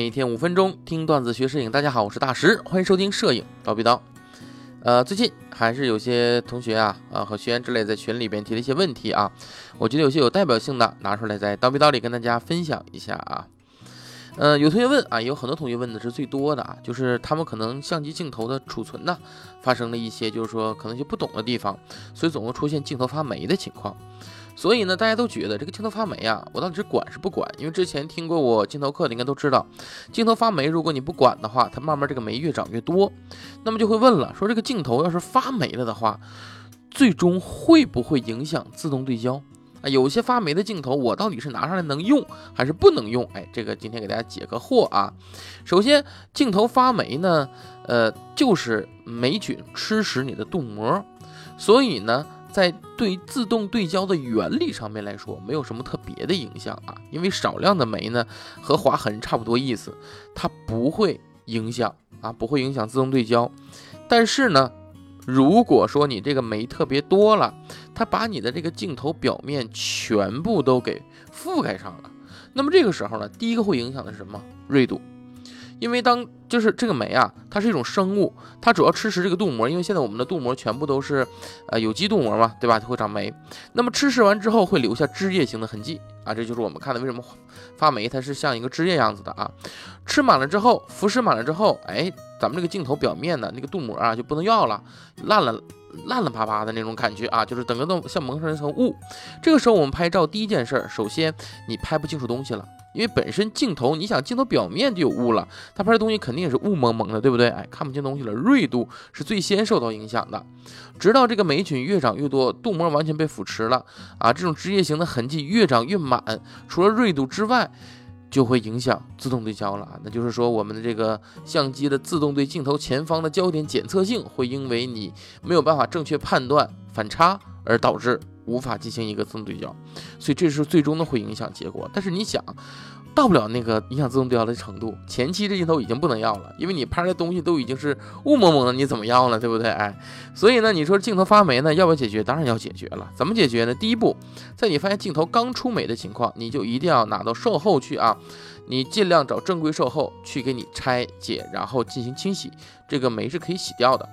每天五分钟听段子学摄影，大家好，我是大石，欢迎收听摄影叨逼叨。呃，最近还是有些同学啊呃和学员之类在群里边提了一些问题啊，我觉得有些有代表性的拿出来在叨逼叨里跟大家分享一下啊。呃，有同学问啊，有很多同学问的是最多的啊，就是他们可能相机镜头的储存呢发生了一些就是说可能就不懂的地方，所以总会出现镜头发霉的情况。所以呢，大家都觉得这个镜头发霉啊，我到底是管是不管？因为之前听过我镜头课的应该都知道，镜头发霉，如果你不管的话，它慢慢这个霉越长越多。那么就会问了，说这个镜头要是发霉了的话，最终会不会影响自动对焦啊？有些发霉的镜头，我到底是拿上来能用还是不能用？哎，这个今天给大家解个惑啊。首先，镜头发霉呢，呃，就是霉菌吃食你的镀膜，所以呢。在对自动对焦的原理上面来说，没有什么特别的影响啊，因为少量的霉呢和划痕差不多意思，它不会影响啊，不会影响自动对焦。但是呢，如果说你这个酶特别多了，它把你的这个镜头表面全部都给覆盖上了，那么这个时候呢，第一个会影响的是什么？锐度。因为当就是这个酶啊，它是一种生物，它主要吃食这个镀膜。因为现在我们的镀膜全部都是呃有机镀膜嘛，对吧？它会长霉。那么吃食完之后会留下汁液型的痕迹啊，这就是我们看的为什么发霉，它是像一个汁液样子的啊。吃满了之后，腐蚀满了之后，哎，咱们这个镜头表面的那个镀膜啊就不能要了，烂了烂烂巴巴的那种感觉啊，就是整个都像蒙上一层雾。这个时候我们拍照第一件事，首先你拍不清楚东西了。因为本身镜头，你想镜头表面就有雾了，它拍的东西肯定也是雾蒙蒙的，对不对？哎，看不清东西了，锐度是最先受到影响的。直到这个霉菌越长越多，镀膜完全被腐蚀了啊，这种枝叶型的痕迹越长越满，除了锐度之外，就会影响自动对焦了。那就是说，我们的这个相机的自动对镜头前方的焦点检测性会因为你没有办法正确判断反差而导致。无法进行一个自动对焦，所以这是最终的会影响结果。但是你想，到不了那个影响自动对焦的程度，前期这镜头已经不能要了，因为你拍的东西都已经是雾蒙蒙的，你怎么要了，对不对？哎，所以呢，你说镜头发霉呢，要不要解决？当然要解决了。怎么解决呢？第一步，在你发现镜头刚出霉的情况，你就一定要拿到售后去啊，你尽量找正规售后去给你拆解，然后进行清洗，这个霉是可以洗掉的。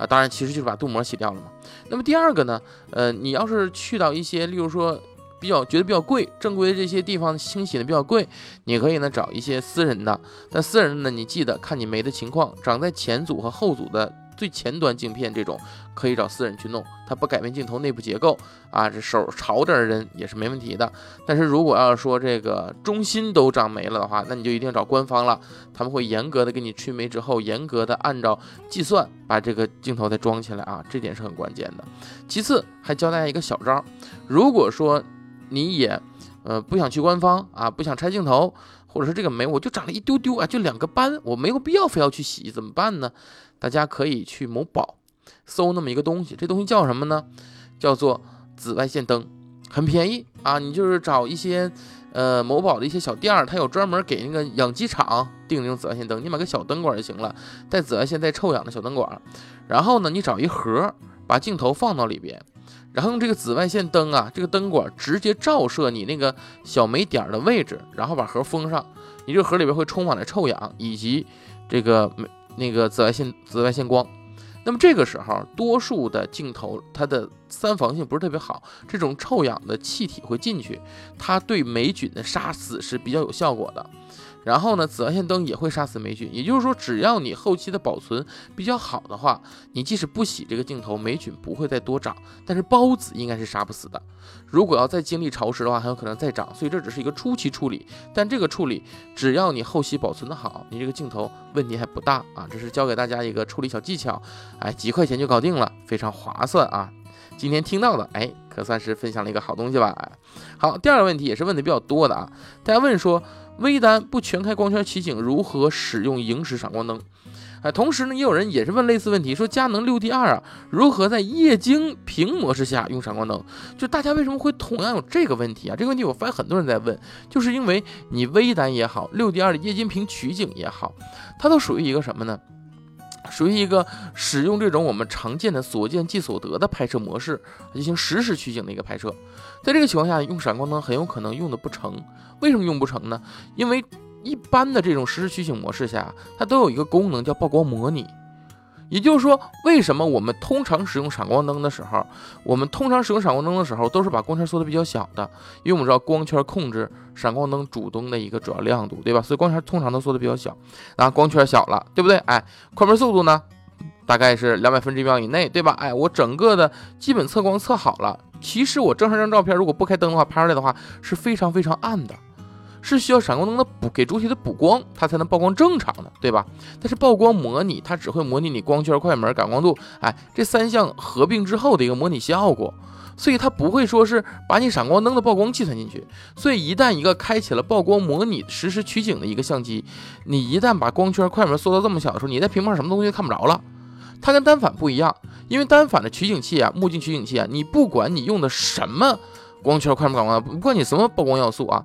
啊，当然，其实就是把镀膜洗掉了嘛。那么第二个呢，呃，你要是去到一些，例如说比较觉得比较贵、正规的这些地方清洗的比较贵，你可以呢找一些私人的。那私人的呢，你记得看你霉的情况，长在前组和后组的。最前端镜片这种可以找私人去弄，它不改变镜头内部结构啊，这手潮点的人也是没问题的。但是如果要是说这个中心都长没了的话，那你就一定要找官方了，他们会严格的给你去霉之后，严格的按照计算把这个镜头再装起来啊，这点是很关键的。其次还教大家一个小招，如果说你也呃不想去官方啊，不想拆镜头，或者是这个霉我就长了一丢丢啊，就两个斑，我没有必要非要去洗，怎么办呢？大家可以去某宝搜那么一个东西，这东西叫什么呢？叫做紫外线灯，很便宜啊！你就是找一些呃某宝的一些小店儿，它有专门给那个养鸡场订那种紫外线灯，你买个小灯管就行了，带紫外线带臭氧的小灯管。然后呢，你找一盒，把镜头放到里边，然后用这个紫外线灯啊，这个灯管直接照射你那个小霉点的位置，然后把盒封上。你这盒里边会充满了臭氧以及这个。那个紫外线紫外线光，那么这个时候，多数的镜头它的三防性不是特别好，这种臭氧的气体会进去，它对霉菌的杀死是比较有效果的。然后呢，紫外线灯也会杀死霉菌，也就是说，只要你后期的保存比较好的话，你即使不洗这个镜头，霉菌不会再多长，但是孢子应该是杀不死的。如果要再经历潮湿的话，很有可能再长，所以这只是一个初期处理。但这个处理，只要你后期保存的好，你这个镜头问题还不大啊。这是教给大家一个处理小技巧，哎，几块钱就搞定了，非常划算啊。今天听到的，哎，可算是分享了一个好东西吧。好，第二个问题也是问的比较多的啊，大家问说。微单不全开光圈取景，如何使用萤石闪光灯？哎，同时呢，也有人也是问类似问题，说佳能六 D 二啊，如何在液晶屏模式下用闪光灯？就大家为什么会同样有这个问题啊？这个问题我发现很多人在问，就是因为你微单也好，六 D 二的液晶屏取景也好，它都属于一个什么呢？属于一个使用这种我们常见的所见即所得的拍摄模式进行实时取景的一个拍摄，在这个情况下用闪光灯很有可能用的不成。为什么用不成呢？因为一般的这种实时取景模式下，它都有一个功能叫曝光模拟。也就是说，为什么我们通常使用闪光灯的时候，我们通常使用闪光灯的时候，都是把光圈缩的比较小的，因为我们知道光圈控制闪光灯主灯的一个主要亮度，对吧？所以光圈通常都缩的比较小。那光圈小了，对不对？哎，快门速度呢，大概是两百分之一秒以内，对吧？哎，我整个的基本测光测好了，其实我正常张照片如果不开灯的话，拍出来的话是非常非常暗的。是需要闪光灯的补给主体的补光，它才能曝光正常的，对吧？但是曝光模拟它只会模拟你光圈、快门、感光度，哎，这三项合并之后的一个模拟效果，所以它不会说是把你闪光灯的曝光计算进去。所以一旦一个开启了曝光模拟实时取景的一个相机，你一旦把光圈、快门缩到这么小的时候，你在屏幕上什么东西都看不着了。它跟单反不一样，因为单反的取景器啊，目镜取景器啊，你不管你用的什么光圈、快门、感光，不管你什么曝光要素啊。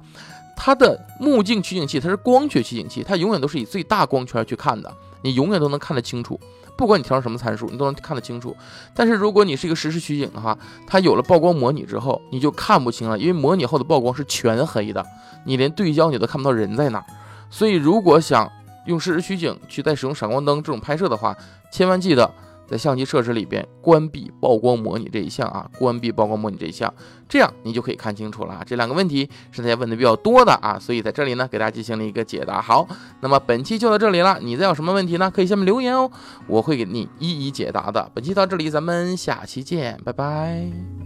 它的目镜取景器，它是光学取景器，它永远都是以最大光圈去看的，你永远都能看得清楚，不管你调成什么参数，你都能看得清楚。但是如果你是一个实时取景的话，它有了曝光模拟之后，你就看不清了，因为模拟后的曝光是全黑的，你连对焦你都看不到人在哪。所以如果想用实时取景去再使用闪光灯这种拍摄的话，千万记得。在相机设置里边关闭曝光模拟这一项啊，关闭曝光模拟这一项，这样你就可以看清楚了啊。这两个问题是大家问的比较多的啊，所以在这里呢给大家进行了一个解答。好，那么本期就到这里了，你再有什么问题呢？可以下面留言哦，我会给你一一解答的。本期到这里，咱们下期见，拜拜。